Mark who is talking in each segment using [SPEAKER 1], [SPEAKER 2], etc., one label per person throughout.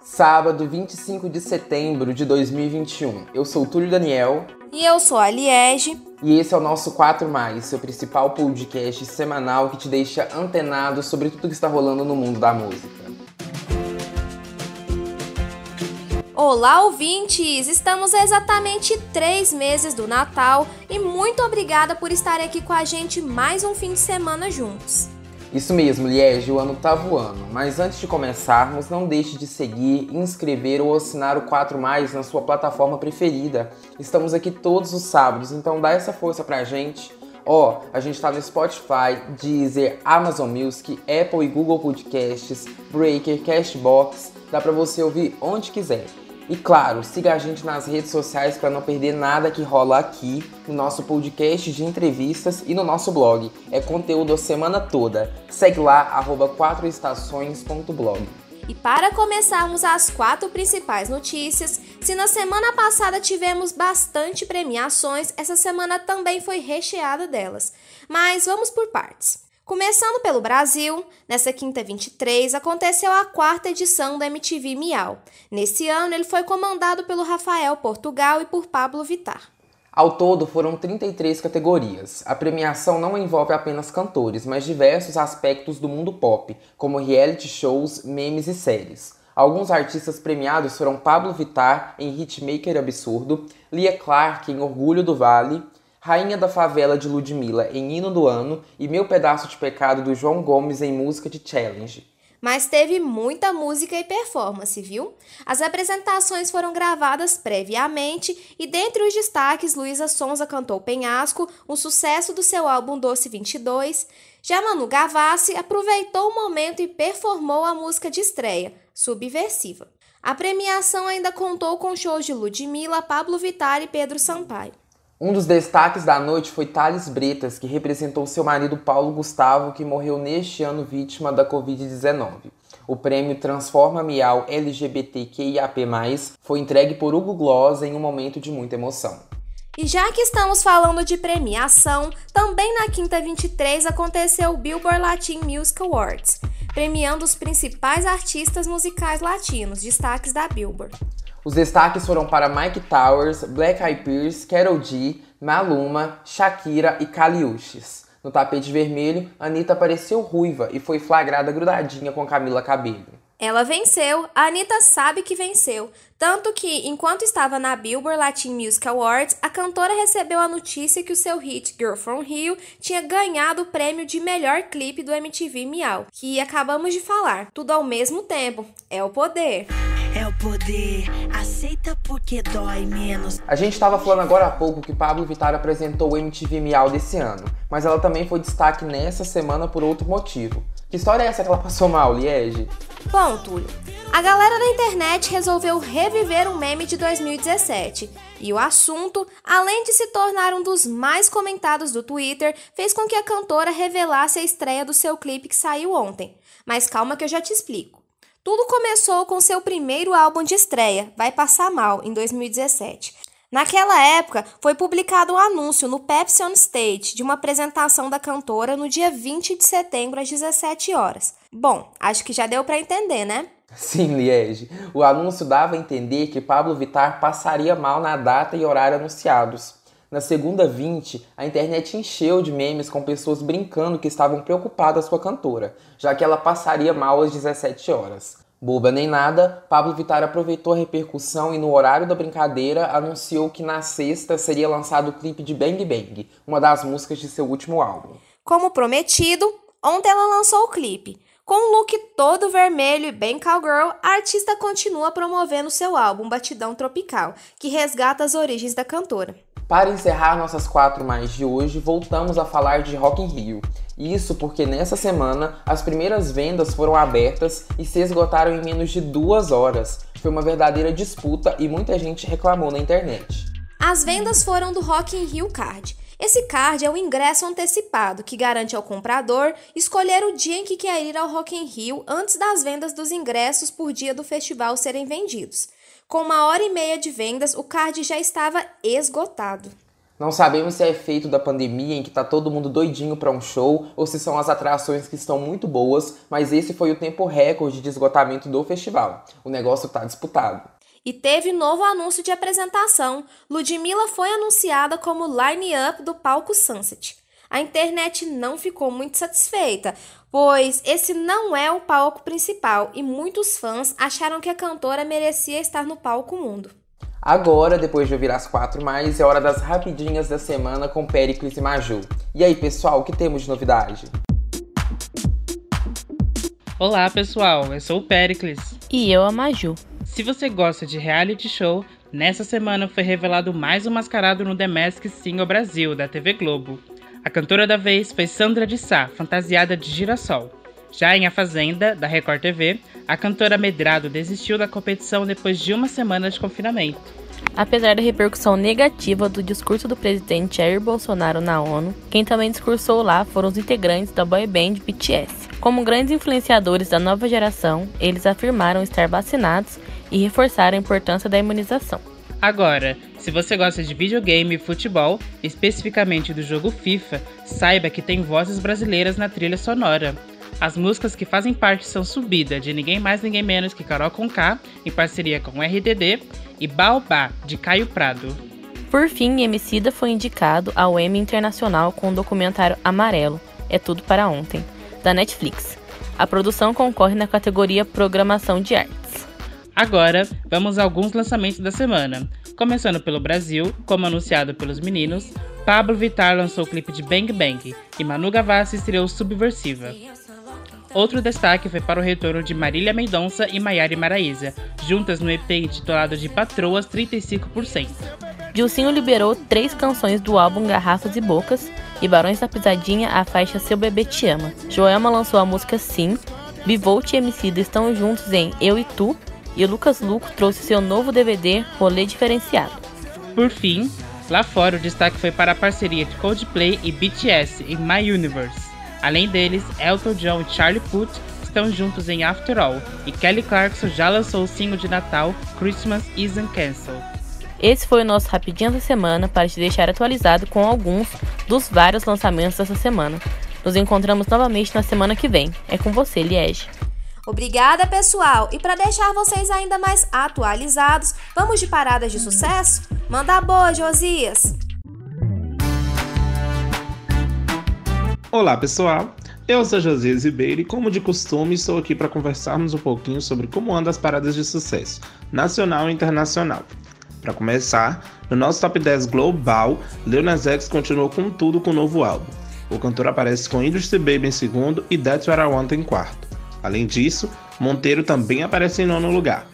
[SPEAKER 1] Sábado, 25 de setembro de 2021. Eu sou Túlio Daniel.
[SPEAKER 2] E eu sou a Liege.
[SPEAKER 1] E esse é o nosso 4 Mais, seu principal podcast semanal que te deixa antenado sobre tudo que está rolando no mundo da música.
[SPEAKER 2] Olá, ouvintes! Estamos a exatamente três meses do Natal e muito obrigada por estar aqui com a gente mais um fim de semana juntos.
[SPEAKER 1] Isso mesmo, Liege, o ano tá voando. Mas antes de começarmos, não deixe de seguir, inscrever ou assinar o 4 Mais na sua plataforma preferida. Estamos aqui todos os sábados, então dá essa força pra gente. Ó, oh, a gente tá no Spotify, Deezer, Amazon Music, Apple e Google Podcasts, Breaker, Cashbox. Dá pra você ouvir onde quiser. E claro, siga a gente nas redes sociais para não perder nada que rola aqui no nosso podcast de entrevistas e no nosso blog. É conteúdo a semana toda. Segue lá, arroba 4estações.blog.
[SPEAKER 2] E para começarmos as quatro principais notícias, se na semana passada tivemos bastante premiações, essa semana também foi recheada delas. Mas vamos por partes. Começando pelo Brasil, nessa quinta 23 aconteceu a quarta edição da MTV Miau. Nesse ano, ele foi comandado pelo Rafael Portugal e por Pablo Vitar.
[SPEAKER 1] Ao todo, foram 33 categorias. A premiação não envolve apenas cantores, mas diversos aspectos do mundo pop, como reality shows, memes e séries. Alguns artistas premiados foram Pablo Vitar em Hitmaker Absurdo, Lia Clark em Orgulho do Vale, Rainha da Favela de Ludmilla em Hino do Ano e Meu Pedaço de Pecado do João Gomes em música de Challenge.
[SPEAKER 2] Mas teve muita música e performance, viu? As apresentações foram gravadas previamente e dentre os destaques, Luísa Sonza cantou Penhasco, um sucesso do seu álbum Doce 22. Já Manu Gavassi aproveitou o momento e performou a música de estreia, Subversiva. A premiação ainda contou com shows de Ludmilla, Pablo Vittar e Pedro Sampaio.
[SPEAKER 1] Um dos destaques da noite foi Thales Bretas, que representou seu marido Paulo Gustavo, que morreu neste ano vítima da Covid-19. O prêmio Transforma Miau LGBTQIAP+, foi entregue por Hugo Gloss em um momento de muita emoção.
[SPEAKER 2] E já que estamos falando de premiação, também na quinta 23 aconteceu o Billboard Latin Music Awards, premiando os principais artistas musicais latinos, destaques da Billboard.
[SPEAKER 1] Os destaques foram para Mike Towers, Black Eyed Peas, Carol G, Maluma, Shakira e Caliuches. No tapete vermelho, Anitta apareceu ruiva e foi flagrada grudadinha com Camila Cabello.
[SPEAKER 2] Ela venceu, a Anitta sabe que venceu. Tanto que, enquanto estava na Billboard Latin Music Awards, a cantora recebeu a notícia que o seu hit Girl From Rio tinha ganhado o prêmio de melhor clipe do MTV Miau, que acabamos de falar. Tudo ao mesmo tempo. É o poder. É o poder,
[SPEAKER 1] aceita porque dói menos. A gente estava falando agora há pouco que Pablo Vittar apresentou o MTV Miau desse ano, mas ela também foi destaque nessa semana por outro motivo. Que história é essa que ela passou mal, Liege?
[SPEAKER 2] Bom, Túlio, a galera da internet resolveu reviver um meme de 2017. E o assunto, além de se tornar um dos mais comentados do Twitter, fez com que a cantora revelasse a estreia do seu clipe que saiu ontem. Mas calma que eu já te explico. Tudo começou com seu primeiro álbum de estreia, Vai Passar Mal, em 2017. Naquela época, foi publicado um anúncio no Pepsi on Stage de uma apresentação da cantora no dia 20 de setembro às 17 horas. Bom, acho que já deu para entender, né?
[SPEAKER 1] Sim, Liege. O anúncio dava a entender que Pablo Vittar passaria mal na data e horário anunciados. Na segunda 20, a internet encheu de memes com pessoas brincando que estavam preocupadas com a cantora, já que ela passaria mal às 17 horas. Boba nem nada, Pablo Vittar aproveitou a repercussão e no horário da brincadeira anunciou que na sexta seria lançado o clipe de Bang Bang, uma das músicas de seu último álbum.
[SPEAKER 2] Como prometido, ontem ela lançou o clipe. Com um look todo vermelho e bem cowgirl, a artista continua promovendo seu álbum Batidão Tropical, que resgata as origens da cantora.
[SPEAKER 1] Para encerrar nossas quatro mais de hoje, voltamos a falar de Rock in Rio. Isso porque nessa semana as primeiras vendas foram abertas e se esgotaram em menos de duas horas. Foi uma verdadeira disputa e muita gente reclamou na internet.
[SPEAKER 2] As vendas foram do Rock in Rio Card. Esse card é o ingresso antecipado que garante ao comprador escolher o dia em que quer ir ao Rock in Rio antes das vendas dos ingressos por dia do festival serem vendidos. Com uma hora e meia de vendas, o card já estava esgotado.
[SPEAKER 1] Não sabemos se é efeito da pandemia em que tá todo mundo doidinho para um show ou se são as atrações que estão muito boas, mas esse foi o tempo recorde de esgotamento do festival. O negócio tá disputado.
[SPEAKER 2] E teve novo anúncio de apresentação. Ludmilla foi anunciada como line-up do palco Sunset. A internet não ficou muito satisfeita, pois esse não é o palco principal e muitos fãs acharam que a cantora merecia estar no palco mundo.
[SPEAKER 1] Agora, depois de ouvir as quatro mais, é hora das rapidinhas da semana com Pericles e Maju. E aí, pessoal, o que temos de novidade?
[SPEAKER 3] Olá, pessoal, eu sou o Pericles.
[SPEAKER 4] E eu, a Maju.
[SPEAKER 3] Se você gosta de reality show, nessa semana foi revelado mais um mascarado no The Mask Singer Brasil, da TV Globo. A cantora da vez foi Sandra de Sá, fantasiada de girassol. Já em A Fazenda, da Record TV, a cantora Medrado desistiu da competição depois de uma semana de confinamento.
[SPEAKER 4] Apesar da repercussão negativa do discurso do presidente Jair Bolsonaro na ONU, quem também discursou lá foram os integrantes da boy band BTS. Como grandes influenciadores da nova geração, eles afirmaram estar vacinados e reforçaram a importância da imunização.
[SPEAKER 3] Agora, se você gosta de videogame e futebol, especificamente do jogo FIFA, saiba que tem vozes brasileiras na trilha sonora. As músicas que fazem parte são Subida, de ninguém mais ninguém menos que Carol Conká, em parceria com RDD, e Baobá, de Caio Prado.
[SPEAKER 4] Por fim, Emicida foi indicado ao Emmy Internacional com o documentário Amarelo, É Tudo Para Ontem, da Netflix. A produção concorre na categoria Programação de Artes.
[SPEAKER 3] Agora, vamos a alguns lançamentos da semana. Começando pelo Brasil, como anunciado pelos meninos, Pablo Vittar lançou o clipe de Bang Bang e Manu Gavassi estreou Subversiva. Outro destaque foi para o retorno de Marília Mendonça e Maiara Maraíza, juntas no EP intitulado de Patroas 35%.
[SPEAKER 4] Dilcinho liberou três canções do álbum Garrafas e Bocas e Barões da Pisadinha a faixa Seu Bebê Te Ama. Joelma lançou a música Sim, Bivolt e Emicida estão juntos em Eu e Tu e Lucas Luco trouxe seu novo DVD Rolê Diferenciado.
[SPEAKER 3] Por fim, lá fora o destaque foi para a parceria de Coldplay e BTS em My Universe. Além deles, Elton John e Charlie Puth estão juntos em After All, e Kelly Clarkson já lançou o single de Natal Christmas Isn't Cancelled.
[SPEAKER 4] Esse foi o nosso Rapidinho da Semana para te deixar atualizado com alguns dos vários lançamentos dessa semana. Nos encontramos novamente na semana que vem. É com você, Liege.
[SPEAKER 2] Obrigada, pessoal! E para deixar vocês ainda mais atualizados, vamos de paradas de sucesso? Manda boa, Josias!
[SPEAKER 5] Olá pessoal, eu sou José Ribeiro e, como de costume, estou aqui para conversarmos um pouquinho sobre como andam as paradas de sucesso, nacional e internacional. Para começar, no nosso top 10 global, Lil X continuou com tudo com o novo álbum. O cantor aparece com Industry Baby em segundo e That's What I Want em quarto. Além disso, Monteiro também aparece em nono lugar.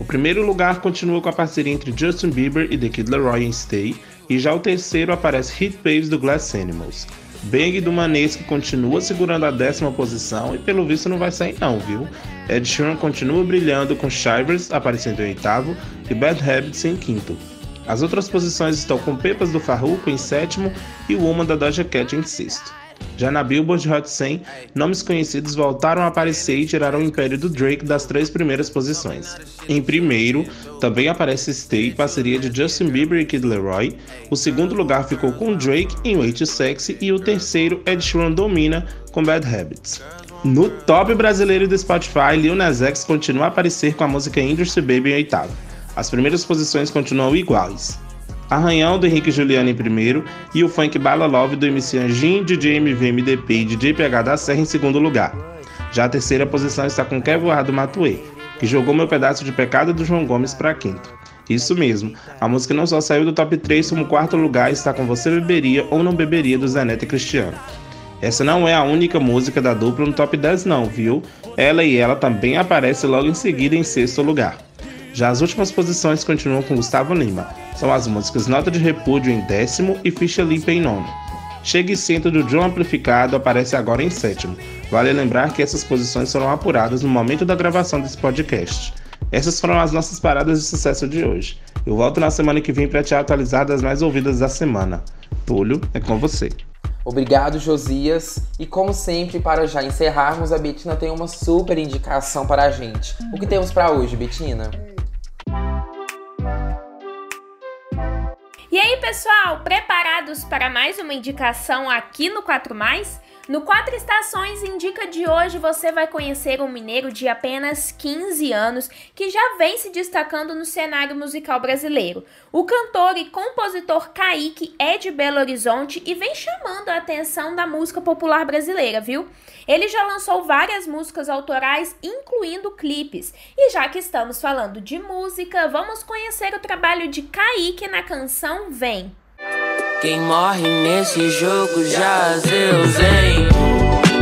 [SPEAKER 5] O primeiro lugar continua com a parceria entre Justin Bieber e The Kid Laroi em Stay, e já o terceiro aparece Hit Waves do Glass Animals. Bang do Manesco continua segurando a décima posição e pelo visto não vai sair não, viu? Ed Sheeran continua brilhando com Shivers aparecendo em oitavo e Bad Habits em quinto. As outras posições estão com Pepas do Farruko em sétimo e Woman da Doja Cat em sexto. Já na Billboard Hot 100, nomes conhecidos voltaram a aparecer e tiraram o império do Drake das três primeiras posições. Em primeiro, também aparece Stay, parceria de Justin Bieber e Kid Leroy. O segundo lugar ficou com Drake em Way Too Sexy e o terceiro Ed Sheeran domina com Bad Habits. No top brasileiro do Spotify, Lil Nas X continua a aparecer com a música Industry Baby em oitavo. As primeiras posições continuam iguais. Arranhão do Henrique Juliano em primeiro e o funk Bala Love do MC Anjinho, DJ MV MDP e DJ PH da Serra em segundo lugar. Já a terceira posição está com Kevin do Matuê, que jogou meu pedaço de pecado do João Gomes para quinto. Isso mesmo, a música não só saiu do top 3 como quarto lugar está com Você Beberia ou Não Beberia do Zaneta Cristiano. Essa não é a única música da dupla no top 10 não, viu? Ela e ela também aparece logo em seguida em sexto lugar. Já as últimas posições continuam com Gustavo Lima. São as músicas Nota de Repúdio em décimo e Ficha Limpa em nono. Chega e Senta do John Amplificado aparece agora em sétimo. Vale lembrar que essas posições foram apuradas no momento da gravação desse podcast. Essas foram as nossas paradas de sucesso de hoje. Eu volto na semana que vem para te atualizar das mais ouvidas da semana. Túlio, é com você.
[SPEAKER 1] Obrigado, Josias. E como sempre, para já encerrarmos, a Betina tem uma super indicação para a gente. O que temos para hoje, Betina?
[SPEAKER 6] Pessoal, preparados para mais uma indicação aqui no 4 Mais? No Quatro Estações Indica de hoje você vai conhecer um mineiro de apenas 15 anos que já vem se destacando no cenário musical brasileiro. O cantor e compositor Kaique é de Belo Horizonte e vem chamando a atenção da música popular brasileira, viu? Ele já lançou várias músicas autorais, incluindo clipes. E já que estamos falando de música, vamos conhecer o trabalho de Kaique na canção Vem.
[SPEAKER 7] Quem morre nesse jogo já Zeus, hein?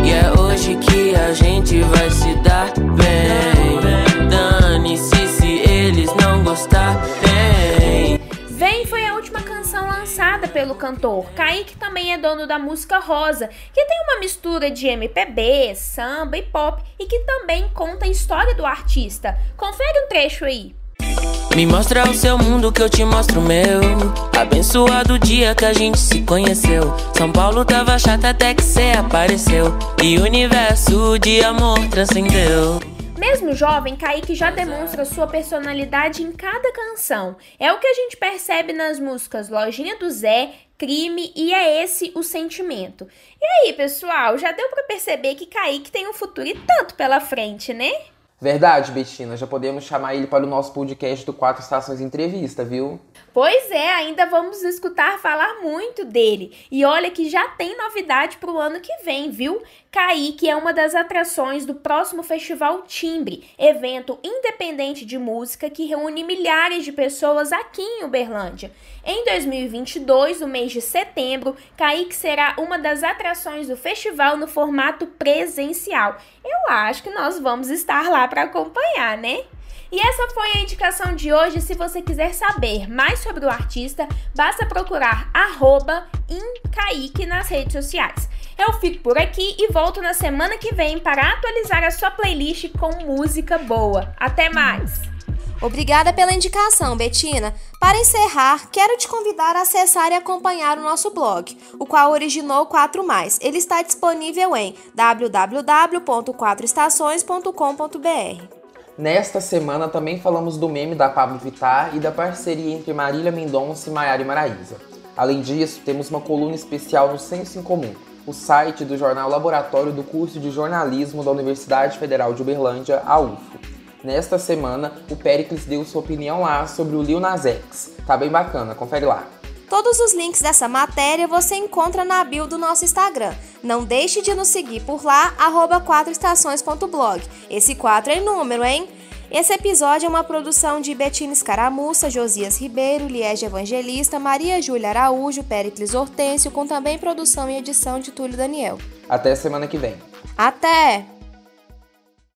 [SPEAKER 7] E é hoje que a gente vai se dar bem. Dane-se se eles não gostarem.
[SPEAKER 6] Vem foi a última canção lançada pelo cantor. Kaique também é dono da música Rosa, que tem uma mistura de MPB, samba e pop e que também conta a história do artista. Confere um trecho aí.
[SPEAKER 7] Me mostra o seu mundo que eu te mostro o meu. Abençoado o dia que a gente se conheceu. São Paulo tava chata até que cê apareceu. E o universo de amor transcendeu.
[SPEAKER 6] Mesmo jovem, Kaique já demonstra sua personalidade em cada canção. É o que a gente percebe nas músicas Lojinha do Zé, Crime e É Esse o Sentimento. E aí, pessoal, já deu para perceber que Kaique tem um futuro e tanto pela frente, né?
[SPEAKER 1] Verdade, Betina, já podemos chamar ele para o nosso podcast do Quatro Estações Entrevista, viu?
[SPEAKER 6] Pois é, ainda vamos escutar falar muito dele. E olha que já tem novidade para o ano que vem, viu? Kaique é uma das atrações do próximo Festival Timbre, evento independente de música que reúne milhares de pessoas aqui em Uberlândia. Em 2022, no mês de setembro, Kaique será uma das atrações do festival no formato presencial. Eu acho que nós vamos estar lá para acompanhar, né? E essa foi a indicação de hoje. Se você quiser saber mais sobre o artista, basta procurar arroba nas redes sociais. Eu fico por aqui e volto na semana que vem para atualizar a sua playlist com música boa. Até mais!
[SPEAKER 2] Obrigada pela indicação, Betina. Para encerrar, quero te convidar a acessar e acompanhar o nosso blog, o qual originou o 4 Mais. Ele está disponível em www.quatroestações.com.br.
[SPEAKER 1] Nesta semana também falamos do meme da Pablo Vittar e da parceria entre Marília Mendonça e Maiara Maraíza. Além disso, temos uma coluna especial no Senso em Comum, o site do jornal Laboratório do curso de jornalismo da Universidade Federal de Uberlândia, a UFO. Nesta semana, o Pericles deu sua opinião lá sobre o Lil Nas X. Tá bem bacana, confere lá.
[SPEAKER 2] Todos os links dessa matéria você encontra na bio do nosso Instagram. Não deixe de nos seguir por lá, arroba 4estações.blog. Esse 4 é número, hein? Esse episódio é uma produção de Betina Escaramuça, Josias Ribeiro, Liege Evangelista, Maria Júlia Araújo, Pericles Hortêncio, com também produção e edição de Túlio Daniel.
[SPEAKER 1] Até semana que vem.
[SPEAKER 2] Até!